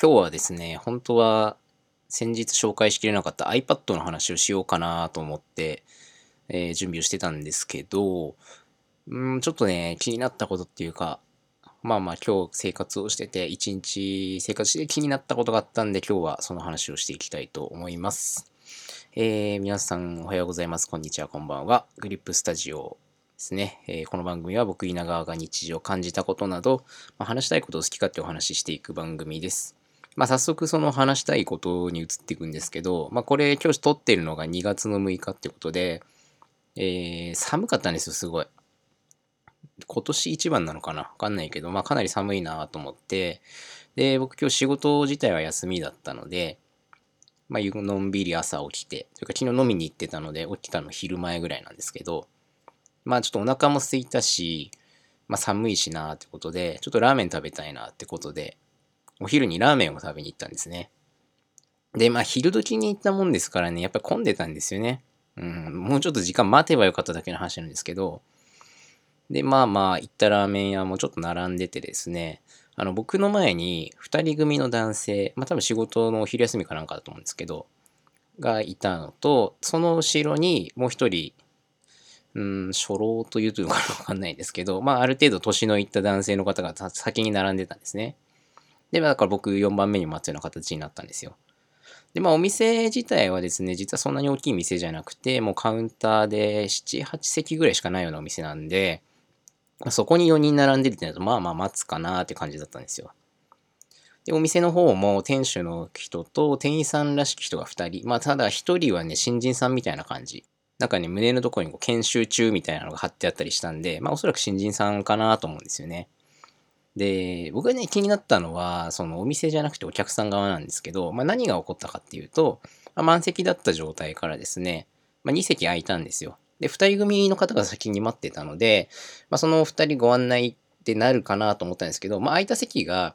今日はですね、本当は先日紹介しきれなかった iPad の話をしようかなと思って、えー、準備をしてたんですけど、うん、ちょっとね、気になったことっていうか、まあまあ今日生活をしてて、一日生活して気になったことがあったんで、今日はその話をしていきたいと思います。えー、皆さんおはようございます。こんにちは、こんばんは。グリップスタジオですね。えー、この番組は僕稲川が日常を感じたことなど、まあ、話したいことを好き勝手お話ししていく番組です。まあ、早速その話したいことに移っていくんですけど、まあ、これ今日撮ってるのが2月の6日ってことで、えー、寒かったんですよ、すごい。今年一番なのかな？わかんないけど、まあかなり寒いなと思って、で、僕今日仕事自体は休みだったので、まあのんびり朝起きて、というか昨日飲みに行ってたので起きたの昼前ぐらいなんですけど、まあちょっとお腹も空いたし、まあ寒いしなってことで、ちょっとラーメン食べたいなってことで、お昼にラーメンを食べに行ったんですね。で、まあ昼時に行ったもんですからね、やっぱり混んでたんですよね。うん、もうちょっと時間待てばよかっただけの話なんですけど、で、まあまあ行ったラーメン屋もちょっと並んでてですね、あの僕の前に2人組の男性、まあ多分仕事のお昼休みかなんかだと思うんですけど、がいたのと、その後ろにもう一人、うん、初老というというのかわかんないですけど、まあある程度年のいった男性の方が先に並んでたんですね。で、だから僕4番目に待つような形になったんですよ。で、まあお店自体はですね、実はそんなに大きい店じゃなくて、もうカウンターで7、8席ぐらいしかないようなお店なんで、まあ、そこに4人並んでるってなると、まあまあ待つかなって感じだったんですよ。で、お店の方も店主の人と店員さんらしき人が2人。まあただ1人はね、新人さんみたいな感じ。なんかね、胸のところにこう研修中みたいなのが貼ってあったりしたんで、まあおそらく新人さんかなと思うんですよね。で、僕がね、気になったのは、そのお店じゃなくてお客さん側なんですけど、まあ、何が起こったかっていうと、まあ、満席だった状態からですね、まあ、2席空いたんですよ。で、2人組の方が先に待ってたので、まあ、その2人ご案内ってなるかなと思ったんですけど、まあ、空いた席が、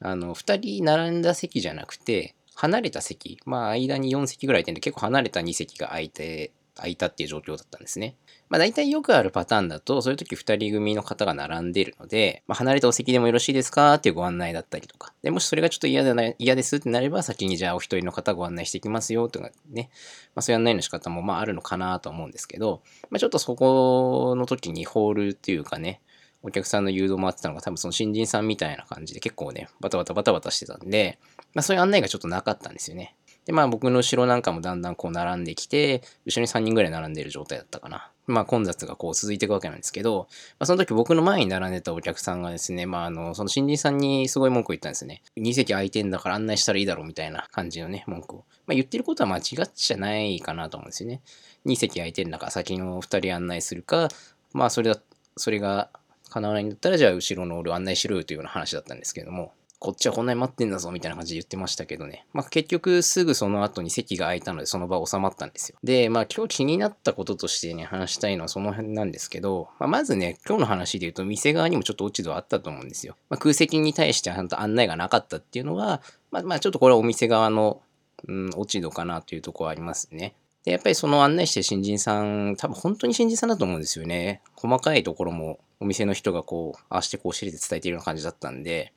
あの、2人並んだ席じゃなくて、離れた席、まあ、間に4席ぐらいいてんで、結構離れた2席が空いて、空いたっていう状況だったんですね。まあ大体よくあるパターンだと、そういう時2人組の方が並んでるので、まあ、離れたお席でもよろしいですかっていうご案内だったりとか。でもしそれがちょっと嫌でな嫌ですってなれば、先にじゃあお一人の方ご案内していきますよとかね。まあそういう案内の仕方もまああるのかなと思うんですけど、まあちょっとそこの時にホールっていうかね、お客さんの誘導もあってたのが多分その新人さんみたいな感じで結構ね、バタバタバタバタしてたんで、まあそういう案内がちょっとなかったんですよね。で、まあ僕の後ろなんかもだんだんこう並んできて、後ろに3人ぐらい並んでる状態だったかな。まあ混雑がこう続いていくわけなんですけど、まあその時僕の前に並んでたお客さんがですね、まああの、その新人さんにすごい文句を言ったんですね。2席空いてんだから案内したらいいだろうみたいな感じのね、文句を。まあ言ってることは間違っちゃないかなと思うんですよね。2席空いてんだから先の2人案内するか、まあそれだ、それが叶わないんだったらじゃあ後ろの俺を案内しろよというような話だったんですけども、こっちはこんなに待ってんだぞみたいな感じで言ってましたけどね。まあ結局すぐその後に席が空いたのでその場収まったんですよ。で、まあ今日気になったこととしてね、話したいのはその辺なんですけど、まあ、まずね、今日の話で言うと店側にもちょっと落ち度あったと思うんですよ。まあ、空席に対してはちゃんと案内がなかったっていうのは、まあまあちょっとこれはお店側の、うん、落ち度かなというところはありますね。で、やっぱりその案内して新人さん、多分本当に新人さんだと思うんですよね。細かいところもお店の人がこう、ああしてこうしてて伝えているような感じだったんで、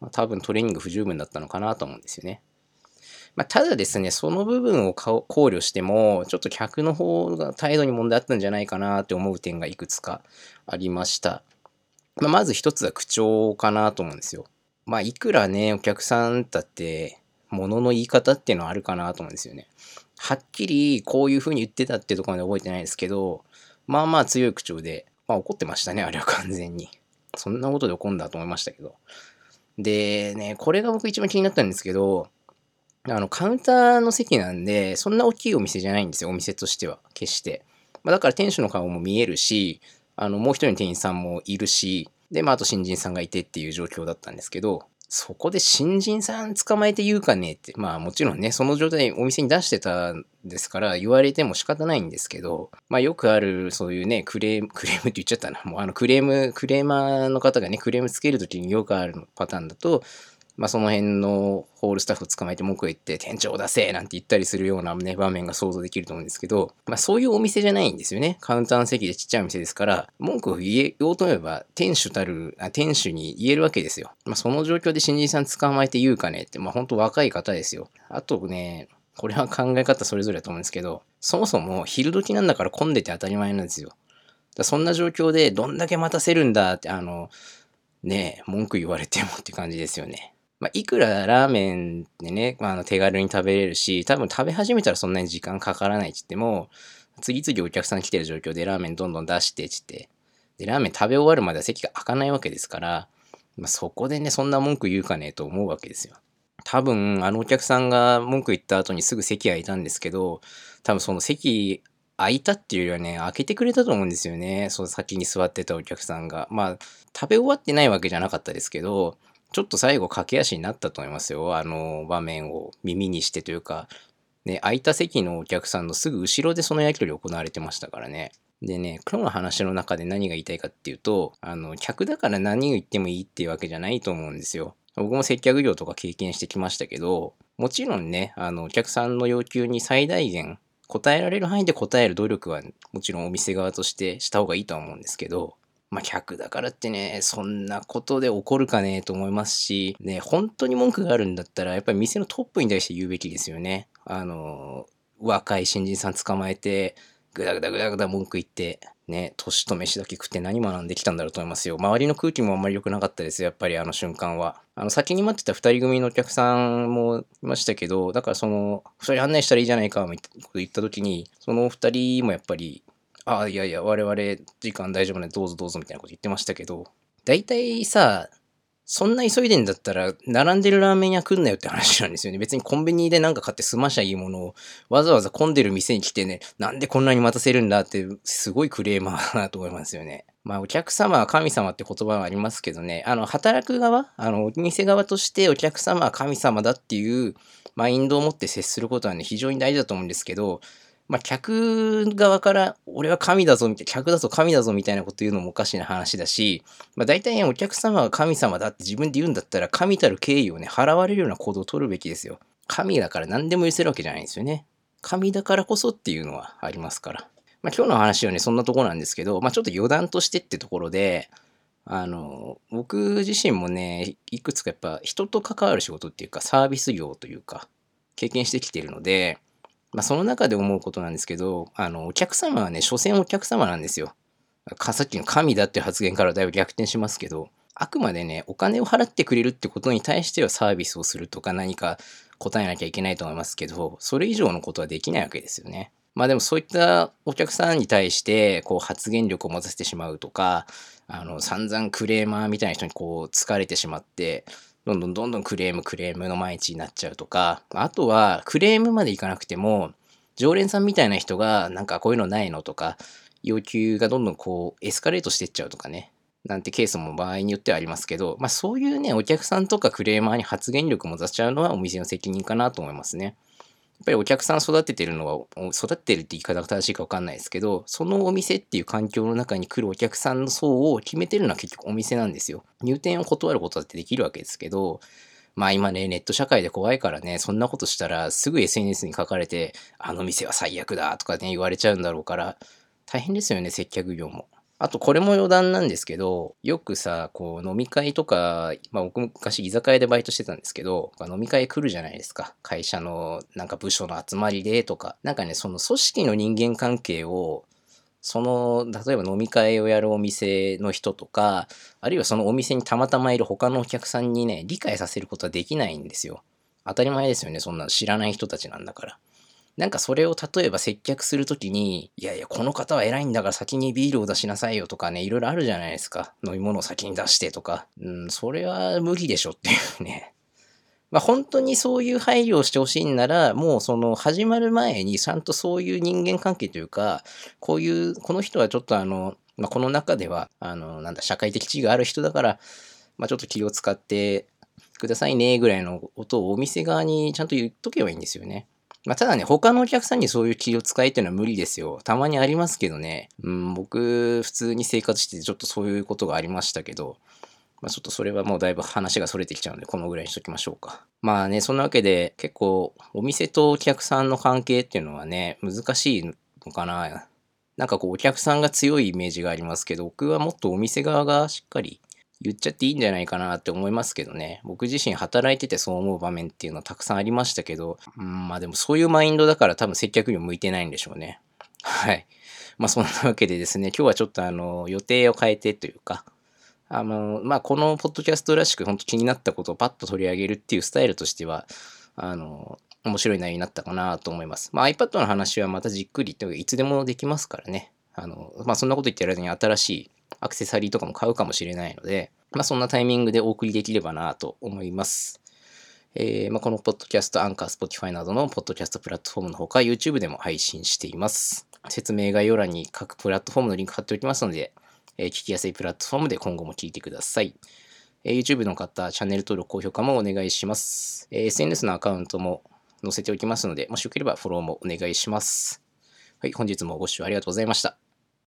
まあ、多分トレーニング不十分だったのかなと思うんですよね。まあ、ただですね、その部分を考慮しても、ちょっと客の方が態度に問題あったんじゃないかなって思う点がいくつかありました。まあ、まず一つは口調かなと思うんですよ。まあ、いくらね、お客さんだって、物の言い方っていうのはあるかなと思うんですよね。はっきりこういう風に言ってたってとこまで覚えてないですけど、まあまあ強い口調で、まあ怒ってましたね、あれは完全に。そんなことで怒んだと思いましたけど。でね、これが僕一番気になったんですけど、あの、カウンターの席なんで、そんな大きいお店じゃないんですよ、お店としては、決して。まあ、だから店主の顔も見えるし、あの、もう一人の店員さんもいるし、で、まあ、あと新人さんがいてっていう状況だったんですけど、そこで新人さん捕まえて言うかねって、まあもちろんね、その状態でお店に出してたんですから言われても仕方ないんですけど、まあよくあるそういうね、クレーム、クレームって言っちゃったな。もうあのクレーム、クレーマーの方がね、クレームつけるときによくあるパターンだと、まあ、その辺のホールスタッフを捕まえて文句を言って店長を出せなんて言ったりするようなね場面が想像できると思うんですけど、まあ、そういうお店じゃないんですよね。カウンターの席でちっちゃいお店ですから文句を言おうと思えば店主たるあ店主に言えるわけですよ、まあ、その状況で新人さん捕まえて言うかねってまあ本当若い方ですよ。あとねこれは考え方それぞれだと思うんですけどそもそも昼時なんだから混んでて当たり前なんですよ。だそんな状況でどんだけ待たせるんだってあのねえ文句言われてもって感じですよね。まあ、いくらラーメンでね、まあ、あの手軽に食べれるし、多分食べ始めたらそんなに時間かからないって言っても、次々お客さん来てる状況でラーメンどんどん出してって言って、で、ラーメン食べ終わるまでは席が開かないわけですから、まあ、そこでね、そんな文句言うかねえと思うわけですよ。多分、あのお客さんが文句言った後にすぐ席空いたんですけど、多分その席空いたっていうよりはね、開けてくれたと思うんですよね。その先に座ってたお客さんが。まあ、食べ終わってないわけじゃなかったですけど、ちょっと最後駆け足になったと思いますよ。あの場面を耳にしてというか、ね、空いた席のお客さんのすぐ後ろでそのやり取り行われてましたからね。でね、今日の話の中で何が言いたいかっていうと、あの、客だから何を言ってもいいっていうわけじゃないと思うんですよ。僕も接客業とか経験してきましたけど、もちろんね、あの、お客さんの要求に最大限答えられる範囲で答える努力はもちろんお店側としてした方がいいとは思うんですけど、まあ、客だからってね、そんなことで怒るかねと思いますし、ね、本当に文句があるんだったら、やっぱり店のトップに対して言うべきですよね。あの、若い新人さん捕まえて、ぐだぐだぐだぐだ文句言って、ね、年と飯だけ食って何学んできたんだろうと思いますよ。周りの空気もあんまり良くなかったですよ、やっぱりあの瞬間は。あの、先に待ってた2人組のお客さんもいましたけど、だからその、2人案内したらいいじゃないか、みたいなこと言った時に、その2人もやっぱり、あ、いやいや、我々時間大丈夫ね、どうぞどうぞみたいなこと言ってましたけど、大体さ、そんな急いでんだったら、並んでるラーメン屋来んなよって話なんですよね。別にコンビニでなんか買って済ましゃいいものを、わざわざ混んでる店に来てね、なんでこんなに待たせるんだって、すごいクレーマーだなと思いますよね。まあ、お客様は神様って言葉はありますけどね、あの、働く側、あの、お店側としてお客様は神様だっていうマインドを持って接することはね、非常に大事だと思うんですけど、まあ、客側から、俺は神だぞ、みたいな、客だぞ、神だぞ、みたいなこと言うのもおかしな話だし、まあ、大体、ね、お客様は神様だって自分で言うんだったら、神たる敬意をね、払われるような行動を取るべきですよ。神だから何でも許せるわけじゃないんですよね。神だからこそっていうのはありますから。まあ、今日の話はね、そんなとこなんですけど、まあ、ちょっと余談としてってところで、あの、僕自身もね、いくつかやっぱ人と関わる仕事っていうか、サービス業というか、経験してきてるので、まあ、その中で思うことなんですけど、あの、お客様はね、所詮お客様なんですよ。さっきの神だっていう発言からだいぶ逆転しますけど、あくまでね、お金を払ってくれるってことに対してはサービスをするとか何か答えなきゃいけないと思いますけど、それ以上のことはできないわけですよね。まあでもそういったお客さんに対してこう発言力を持たせてしまうとか、あの散々クレーマーみたいな人にこう疲れてしまって、どんどんどんどんクレームクレームの毎日になっちゃうとか、あとはクレームまでいかなくても、常連さんみたいな人がなんかこういうのないのとか、要求がどんどんこうエスカレートしてっちゃうとかね、なんてケースも場合によってはありますけど、まあそういうね、お客さんとかクレーマーに発言力も出しちゃうのはお店の責任かなと思いますね。っぱりお客さん育ててるのは、育てるって言い方が正しいか分かんないですけど、そのお店っていう環境の中に来るお客さんの層を決めてるのは結局お店なんですよ。入店を断ることだってできるわけですけど、まあ今ね、ネット社会で怖いからね、そんなことしたらすぐ SNS に書かれて、あの店は最悪だとかね、言われちゃうんだろうから、大変ですよね、接客業も。あとこれも余談なんですけど、よくさ、こう飲み会とか、まあ僕昔居酒屋でバイトしてたんですけど、飲み会来るじゃないですか。会社のなんか部署の集まりでとか。なんかね、その組織の人間関係を、その、例えば飲み会をやるお店の人とか、あるいはそのお店にたまたまいる他のお客さんにね、理解させることはできないんですよ。当たり前ですよね、そんな知らない人たちなんだから。なんかそれを例えば接客するときに、いやいや、この方は偉いんだから先にビールを出しなさいよとかね、いろいろあるじゃないですか。飲み物を先に出してとか。うん、それは無理でしょっていうね。まあ本当にそういう配慮をしてほしいんなら、もうその始まる前にちゃんとそういう人間関係というか、こういう、この人はちょっとあの、まあ、この中では、あの、なんだ、社会的地位がある人だから、まあちょっと気を使ってくださいね、ぐらいのことをお店側にちゃんと言っとけばいいんですよね。まあ、ただね、他のお客さんにそういう気を使いっていうのは無理ですよ。たまにありますけどね。うん、僕、普通に生活しててちょっとそういうことがありましたけど、まあ、ちょっとそれはもうだいぶ話がそれてきちゃうので、このぐらいにしときましょうか。まあね、そんなわけで、結構、お店とお客さんの関係っていうのはね、難しいのかな。なんかこう、お客さんが強いイメージがありますけど、僕はもっとお店側がしっかり言っちゃっていいんじゃないかなって思いますけどね。僕自身働いててそう思う場面っていうのはたくさんありましたけど、うん、まあでもそういうマインドだから多分接客に向いてないんでしょうね。はい。まあそんなわけでですね、今日はちょっとあの、予定を変えてというか、あの、まあ、このポッドキャストらしく本当気になったことをパッと取り上げるっていうスタイルとしては、あの、面白い内容になったかなと思います。まあ、iPad の話はまたじっくりといつでもできますからね。あの、まあ、そんなこと言ってる間に新しいアクセサリーとかも買うかもしれないので、まあ、そんなタイミングでお送りできればなと思います。えー、まあ、このポッドキャスト、 Anchor、Spotify などのポッドキャストプラットフォームのほか、YouTube でも配信しています。説明概要欄に各プラットフォームのリンク貼っておきますので、え聞きやすいプラットフォームで今後も聞いてください。え YouTube の方、チャンネル登録、高評価もお願いします。え SNS のアカウントも載せておきますので、もしよければフォローもお願いします。はい、本日もご視聴ありがとうございました。